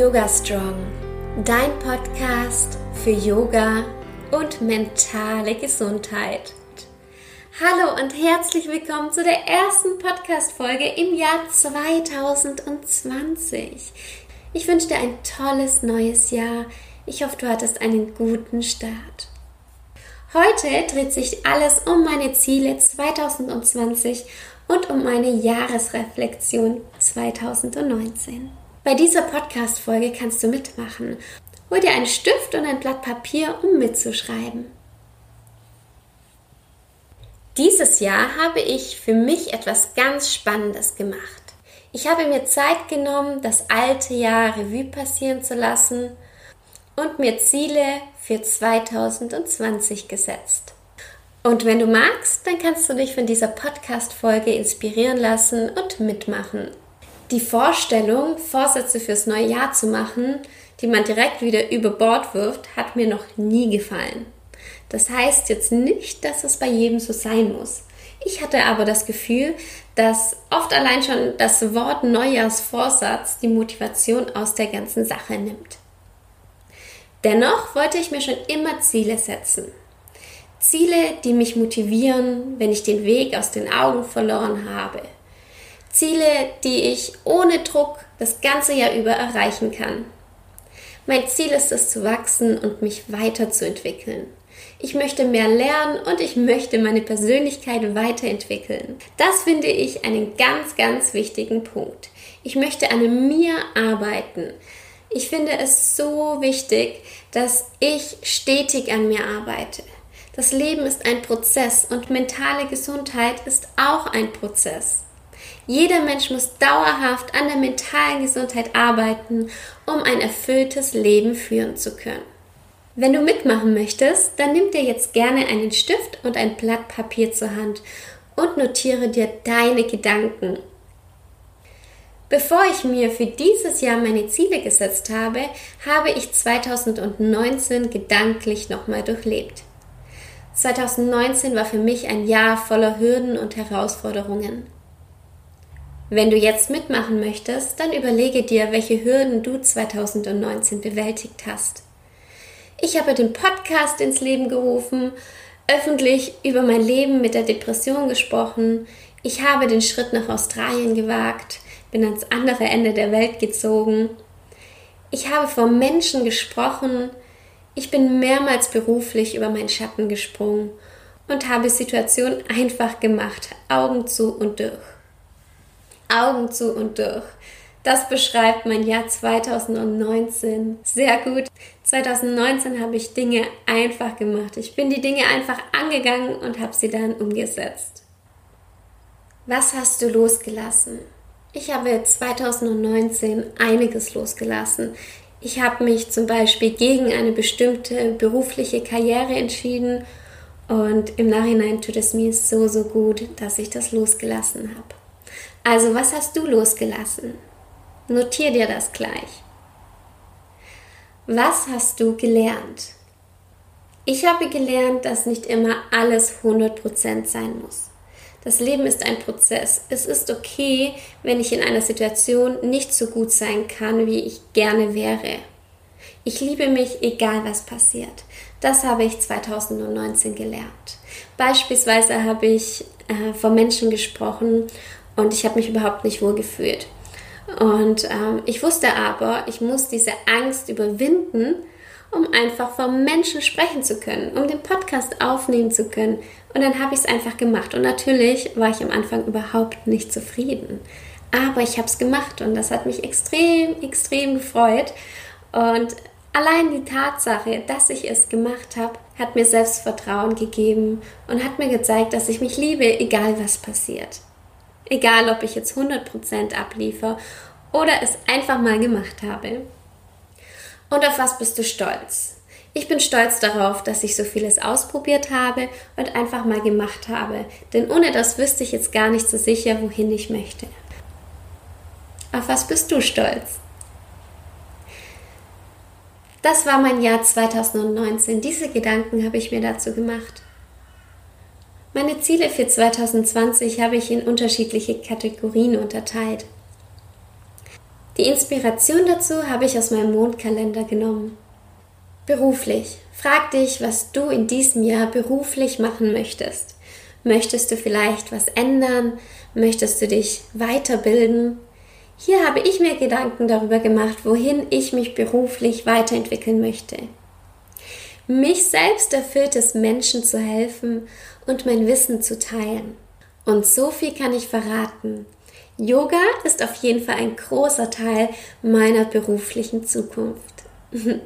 Yoga Strong, dein Podcast für Yoga und mentale Gesundheit. Hallo und herzlich willkommen zu der ersten Podcast-Folge im Jahr 2020. Ich wünsche dir ein tolles neues Jahr. Ich hoffe, du hattest einen guten Start. Heute dreht sich alles um meine Ziele 2020 und um meine Jahresreflexion 2019. Bei dieser Podcast-Folge kannst du mitmachen. Hol dir einen Stift und ein Blatt Papier, um mitzuschreiben. Dieses Jahr habe ich für mich etwas ganz Spannendes gemacht. Ich habe mir Zeit genommen, das alte Jahr Revue passieren zu lassen und mir Ziele für 2020 gesetzt. Und wenn du magst, dann kannst du dich von dieser Podcast-Folge inspirieren lassen und mitmachen. Die Vorstellung, Vorsätze fürs neue Jahr zu machen, die man direkt wieder über Bord wirft, hat mir noch nie gefallen. Das heißt jetzt nicht, dass es bei jedem so sein muss. Ich hatte aber das Gefühl, dass oft allein schon das Wort Neujahrsvorsatz die Motivation aus der ganzen Sache nimmt. Dennoch wollte ich mir schon immer Ziele setzen. Ziele, die mich motivieren, wenn ich den Weg aus den Augen verloren habe. Ziele, die ich ohne Druck das ganze Jahr über erreichen kann. Mein Ziel ist es zu wachsen und mich weiterzuentwickeln. Ich möchte mehr lernen und ich möchte meine Persönlichkeit weiterentwickeln. Das finde ich einen ganz, ganz wichtigen Punkt. Ich möchte an mir arbeiten. Ich finde es so wichtig, dass ich stetig an mir arbeite. Das Leben ist ein Prozess und mentale Gesundheit ist auch ein Prozess. Jeder Mensch muss dauerhaft an der mentalen Gesundheit arbeiten, um ein erfülltes Leben führen zu können. Wenn du mitmachen möchtest, dann nimm dir jetzt gerne einen Stift und ein Blatt Papier zur Hand und notiere dir deine Gedanken. Bevor ich mir für dieses Jahr meine Ziele gesetzt habe, habe ich 2019 gedanklich nochmal durchlebt. 2019 war für mich ein Jahr voller Hürden und Herausforderungen. Wenn du jetzt mitmachen möchtest, dann überlege dir, welche Hürden du 2019 bewältigt hast. Ich habe den Podcast ins Leben gerufen, öffentlich über mein Leben mit der Depression gesprochen. Ich habe den Schritt nach Australien gewagt, bin ans andere Ende der Welt gezogen. Ich habe vor Menschen gesprochen. Ich bin mehrmals beruflich über meinen Schatten gesprungen und habe Situationen einfach gemacht, Augen zu und durch. Augen zu und durch. Das beschreibt mein Jahr 2019 sehr gut. 2019 habe ich Dinge einfach gemacht. Ich bin die Dinge einfach angegangen und habe sie dann umgesetzt. Was hast du losgelassen? Ich habe 2019 einiges losgelassen. Ich habe mich zum Beispiel gegen eine bestimmte berufliche Karriere entschieden und im Nachhinein tut es mir so, so gut, dass ich das losgelassen habe. Also, was hast du losgelassen? Notier dir das gleich. Was hast du gelernt? Ich habe gelernt, dass nicht immer alles 100% sein muss. Das Leben ist ein Prozess. Es ist okay, wenn ich in einer Situation nicht so gut sein kann, wie ich gerne wäre. Ich liebe mich, egal was passiert. Das habe ich 2019 gelernt. Beispielsweise habe ich äh, vor Menschen gesprochen und ich habe mich überhaupt nicht wohl gefühlt. Und ähm, ich wusste aber, ich muss diese Angst überwinden, um einfach vor Menschen sprechen zu können, um den Podcast aufnehmen zu können. Und dann habe ich es einfach gemacht. Und natürlich war ich am Anfang überhaupt nicht zufrieden. Aber ich habe es gemacht und das hat mich extrem, extrem gefreut. Und allein die Tatsache, dass ich es gemacht habe, hat mir Selbstvertrauen gegeben und hat mir gezeigt, dass ich mich liebe, egal was passiert. Egal, ob ich jetzt 100% abliefer oder es einfach mal gemacht habe. Und auf was bist du stolz? Ich bin stolz darauf, dass ich so vieles ausprobiert habe und einfach mal gemacht habe, denn ohne das wüsste ich jetzt gar nicht so sicher, wohin ich möchte. Auf was bist du stolz? Das war mein Jahr 2019. Diese Gedanken habe ich mir dazu gemacht. Meine Ziele für 2020 habe ich in unterschiedliche Kategorien unterteilt. Die Inspiration dazu habe ich aus meinem Mondkalender genommen. Beruflich. Frag dich, was du in diesem Jahr beruflich machen möchtest. Möchtest du vielleicht was ändern? Möchtest du dich weiterbilden? Hier habe ich mir Gedanken darüber gemacht, wohin ich mich beruflich weiterentwickeln möchte. Mich selbst erfüllt es, Menschen zu helfen und mein Wissen zu teilen. Und so viel kann ich verraten. Yoga ist auf jeden Fall ein großer Teil meiner beruflichen Zukunft.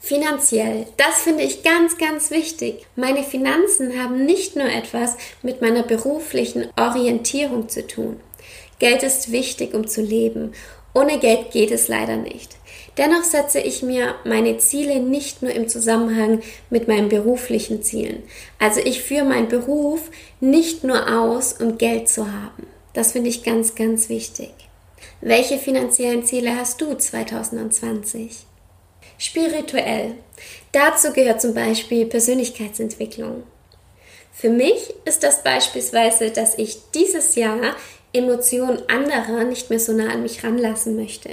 Finanziell, das finde ich ganz, ganz wichtig. Meine Finanzen haben nicht nur etwas mit meiner beruflichen Orientierung zu tun. Geld ist wichtig, um zu leben. Ohne Geld geht es leider nicht. Dennoch setze ich mir meine Ziele nicht nur im Zusammenhang mit meinen beruflichen Zielen. Also ich führe meinen Beruf nicht nur aus, um Geld zu haben. Das finde ich ganz, ganz wichtig. Welche finanziellen Ziele hast du 2020? Spirituell. Dazu gehört zum Beispiel Persönlichkeitsentwicklung. Für mich ist das beispielsweise, dass ich dieses Jahr Emotionen anderer nicht mehr so nah an mich ranlassen möchte.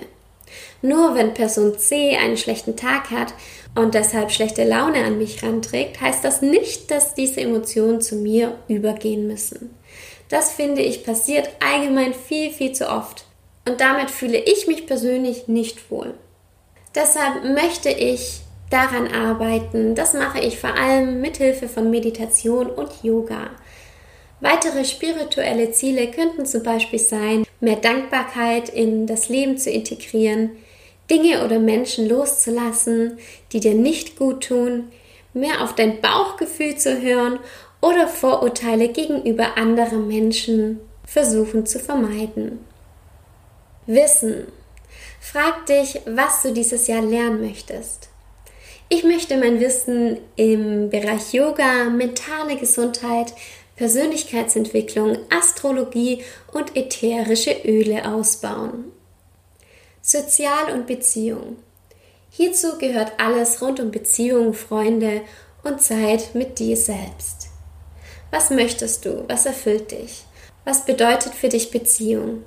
Nur wenn Person C einen schlechten Tag hat und deshalb schlechte Laune an mich ranträgt, heißt das nicht, dass diese Emotionen zu mir übergehen müssen. Das finde ich passiert allgemein viel, viel zu oft. Und damit fühle ich mich persönlich nicht wohl. Deshalb möchte ich daran arbeiten. Das mache ich vor allem mit Hilfe von Meditation und Yoga. Weitere spirituelle Ziele könnten zum Beispiel sein, mehr Dankbarkeit in das Leben zu integrieren, Dinge oder Menschen loszulassen, die dir nicht gut tun, mehr auf dein Bauchgefühl zu hören oder Vorurteile gegenüber anderen Menschen versuchen zu vermeiden. Wissen. Frag dich, was du dieses Jahr lernen möchtest. Ich möchte mein Wissen im Bereich Yoga, mentale Gesundheit, Persönlichkeitsentwicklung, Astrologie und ätherische Öle ausbauen. Sozial und Beziehung. Hierzu gehört alles rund um Beziehungen, Freunde und Zeit mit dir selbst. Was möchtest du? Was erfüllt dich? Was bedeutet für dich Beziehung?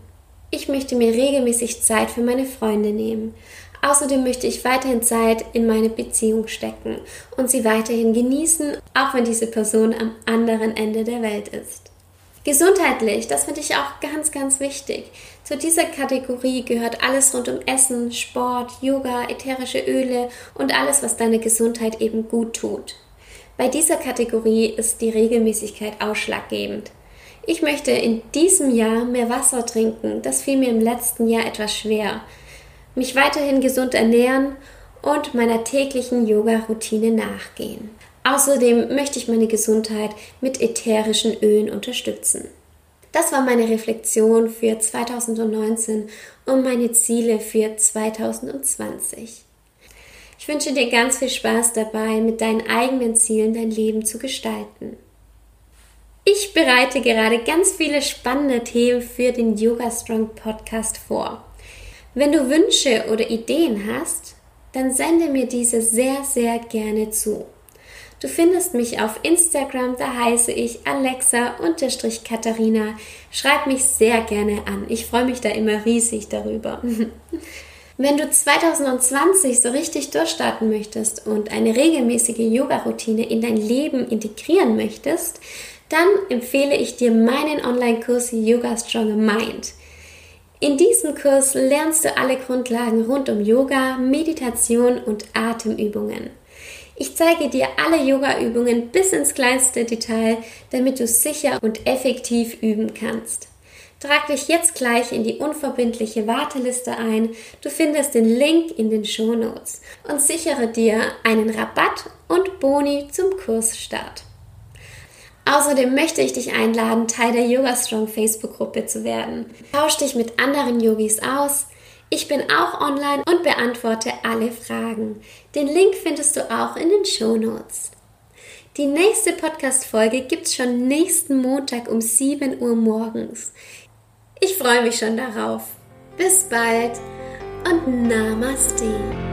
Ich möchte mir regelmäßig Zeit für meine Freunde nehmen, Außerdem möchte ich weiterhin Zeit in meine Beziehung stecken und sie weiterhin genießen, auch wenn diese Person am anderen Ende der Welt ist. Gesundheitlich, das finde ich auch ganz, ganz wichtig. Zu dieser Kategorie gehört alles rund um Essen, Sport, Yoga, ätherische Öle und alles, was deine Gesundheit eben gut tut. Bei dieser Kategorie ist die Regelmäßigkeit ausschlaggebend. Ich möchte in diesem Jahr mehr Wasser trinken. Das fiel mir im letzten Jahr etwas schwer mich weiterhin gesund ernähren und meiner täglichen Yoga-Routine nachgehen. Außerdem möchte ich meine Gesundheit mit ätherischen Ölen unterstützen. Das war meine Reflexion für 2019 und meine Ziele für 2020. Ich wünsche dir ganz viel Spaß dabei, mit deinen eigenen Zielen dein Leben zu gestalten. Ich bereite gerade ganz viele spannende Themen für den Yoga Strong Podcast vor. Wenn du Wünsche oder Ideen hast, dann sende mir diese sehr, sehr gerne zu. Du findest mich auf Instagram, da heiße ich Alexa-Katharina. Schreib mich sehr gerne an. Ich freue mich da immer riesig darüber. Wenn du 2020 so richtig durchstarten möchtest und eine regelmäßige Yoga-Routine in dein Leben integrieren möchtest, dann empfehle ich dir meinen Online-Kurs Yoga Stronger Mind. In diesem Kurs lernst du alle Grundlagen rund um Yoga, Meditation und Atemübungen. Ich zeige dir alle Yoga-Übungen bis ins kleinste Detail, damit du sicher und effektiv üben kannst. Trag dich jetzt gleich in die unverbindliche Warteliste ein. Du findest den Link in den Show Notes und sichere dir einen Rabatt und Boni zum Kursstart. Außerdem möchte ich dich einladen, Teil der Yoga Strong Facebook-Gruppe zu werden. Tausch dich mit anderen Yogis aus. Ich bin auch online und beantworte alle Fragen. Den Link findest du auch in den Show Notes. Die nächste Podcast-Folge gibt's schon nächsten Montag um 7 Uhr morgens. Ich freue mich schon darauf. Bis bald und Namaste.